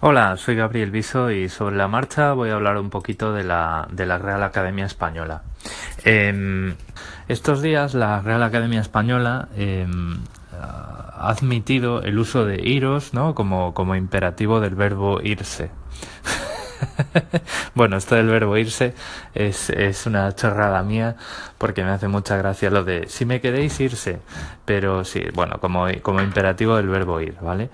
Hola, soy Gabriel Viso y sobre la marcha voy a hablar un poquito de la, de la Real Academia Española. Em, estos días la Real Academia Española em, ha admitido el uso de iros ¿no? como, imperativo del verbo irse. bueno, esto del verbo irse es, una chorrada mía porque me hace mucha gracia lo de si me queréis irse, pero sí, bueno, como imperativo del verbo ir, ¿vale?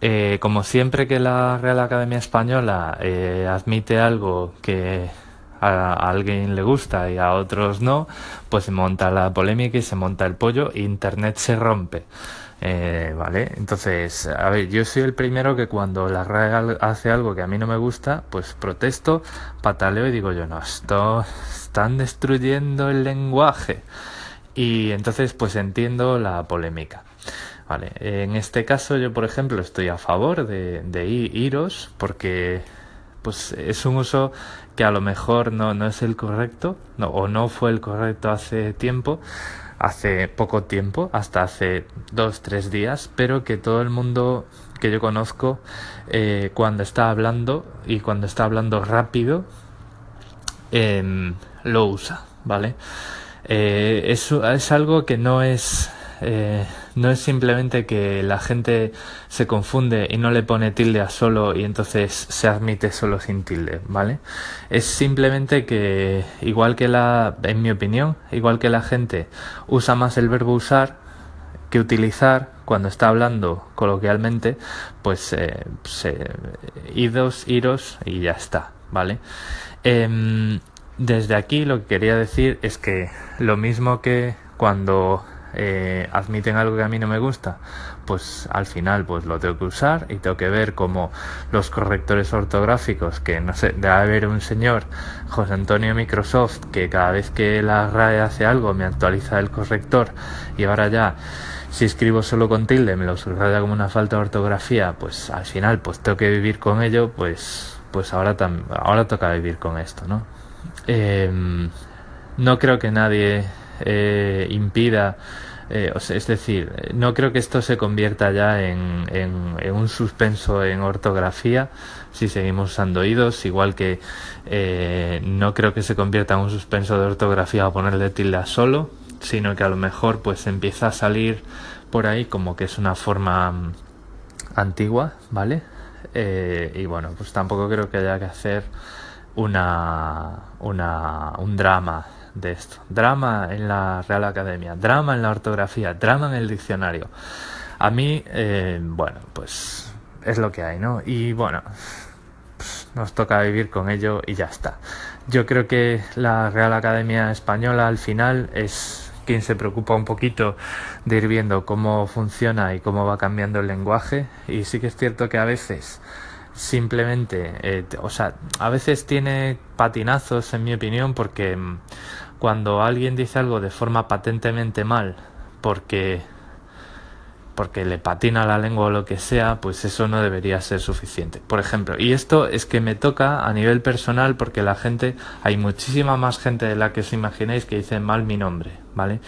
Eh, como siempre que la Real Academia Española eh, admite algo que a, alguien le gusta y a otros no, pues se monta la polémica y se monta el pollo Internet se rompe. Eh, vale, entonces, a ver, yo soy el primero que cuando la Real hace algo que a mí no me gusta, pues protesto, pataleo y digo yo, no, esto están destruyendo el lenguaje. Y entonces, pues entiendo la polémica. Vale, en este caso yo, por ejemplo, estoy a favor de, iros porque pues es un uso que a lo mejor no, no es el correcto o no fue el correcto hace tiempo, hace poco tiempo, hasta hace dos, tres días, pero que todo el mundo que yo conozco eh, cuando está hablando y cuando está hablando rápido eh, lo usa, ¿vale? Eh, es algo que no es eh, no es simplemente que la gente se confunde y no le pone tilde a solo y entonces se admite solo sin tilde, ¿vale? Es simplemente que, igual que la, en mi opinión, igual que la gente usa más el verbo usar que utilizar cuando está hablando coloquialmente, pues eh, idos, iros y ya está, ¿vale? Em, desde aquí lo que quería decir es que lo mismo que cuando eh, admiten algo que a mí no me gusta, pues al final pues lo tengo que usar y tengo que ver como los correctores ortográficos, que no sé, debe haber un señor, José Antonio Microsoft, que cada vez que la RAE hace algo me actualiza el corrector y ahora ya si escribo solo con tilde me lo subraya como una falta de ortografía, pues al final pues tengo que vivir con ello, pues pues ahora ahora toca vivir con esto, ¿no? Em, no creo que nadie eh, impida eh, es decir, no creo que esto se convierta ya en, un suspenso en ortografía si seguimos usando idos, igual que eh, no creo que se convierta en un suspenso de ortografía a ponerle tilde solo, sino que a lo mejor pues empieza a salir por ahí como que es una forma mm, antigua, ¿vale? y bueno, pues tampoco creo que haya que hacer una, una, un drama de esto. Drama en la Real Academia, drama en la ortografía, drama en el diccionario. A mí, eh, bueno, pues es lo que hay, ¿no? Y bueno, pues, nos toca vivir con ello y ya está. Yo creo que la Real Academia Española al final es quien se preocupa un poquito de ir viendo cómo funciona y cómo va cambiando el lenguaje. Y sí que es cierto que a veces simplemente, eh, o sea, a veces tiene patinazos en mi opinión porque mm, cuando alguien dice algo de forma patentemente mal, porque porque le patina la lengua o lo que sea, pues eso no debería ser suficiente. Por ejemplo, y esto es que me toca a nivel personal porque la gente, hay muchísima más gente de la que os imagináis que dice mal mi nombre, ¿vale?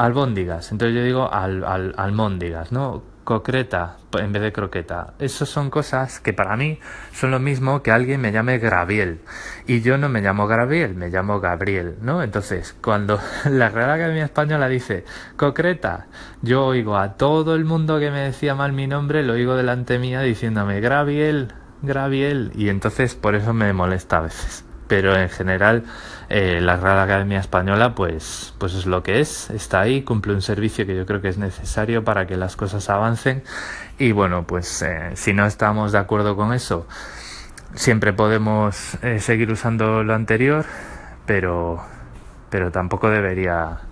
Albóndigas, entonces yo digo al, al, almóndigas, ¿no? concreta en vez de croqueta. Esas son cosas que para mí son lo mismo que alguien me llame Graviel. Y yo no me llamo Graviel, me llamo Gabriel, ¿no? Entonces, cuando la Real Academia Española dice concreta, yo oigo a todo el mundo que me decía mal mi nombre, lo oigo delante mía diciéndome Graviel, Graviel. Y entonces por eso me molesta a veces pero en general eh, la Real Academia Española pues, pues es lo que es, está ahí, cumple un servicio que yo creo que es necesario para que las cosas avancen y bueno, pues eh, si no estamos de acuerdo con eso, siempre podemos eh, seguir usando lo anterior, pero, pero tampoco debería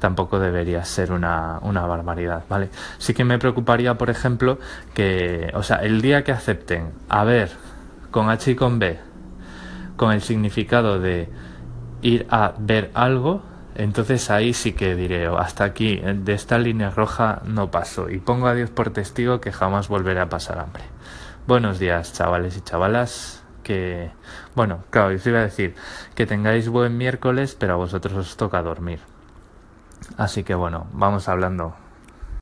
tampoco debería ser una, una barbaridad, ¿vale? Sí que me preocuparía, por ejemplo, que, o sea, el día que acepten a ver con H y con B con el significado de ir a ver algo, entonces ahí sí que diré, oh, hasta aquí, de esta línea roja no paso y pongo a Dios por testigo que jamás volveré a pasar hambre. Buenos días, chavales y chavalas. Que, bueno, claro, yo iba a decir que tengáis buen miércoles, pero a vosotros os toca dormir. Así que bueno, vamos hablando.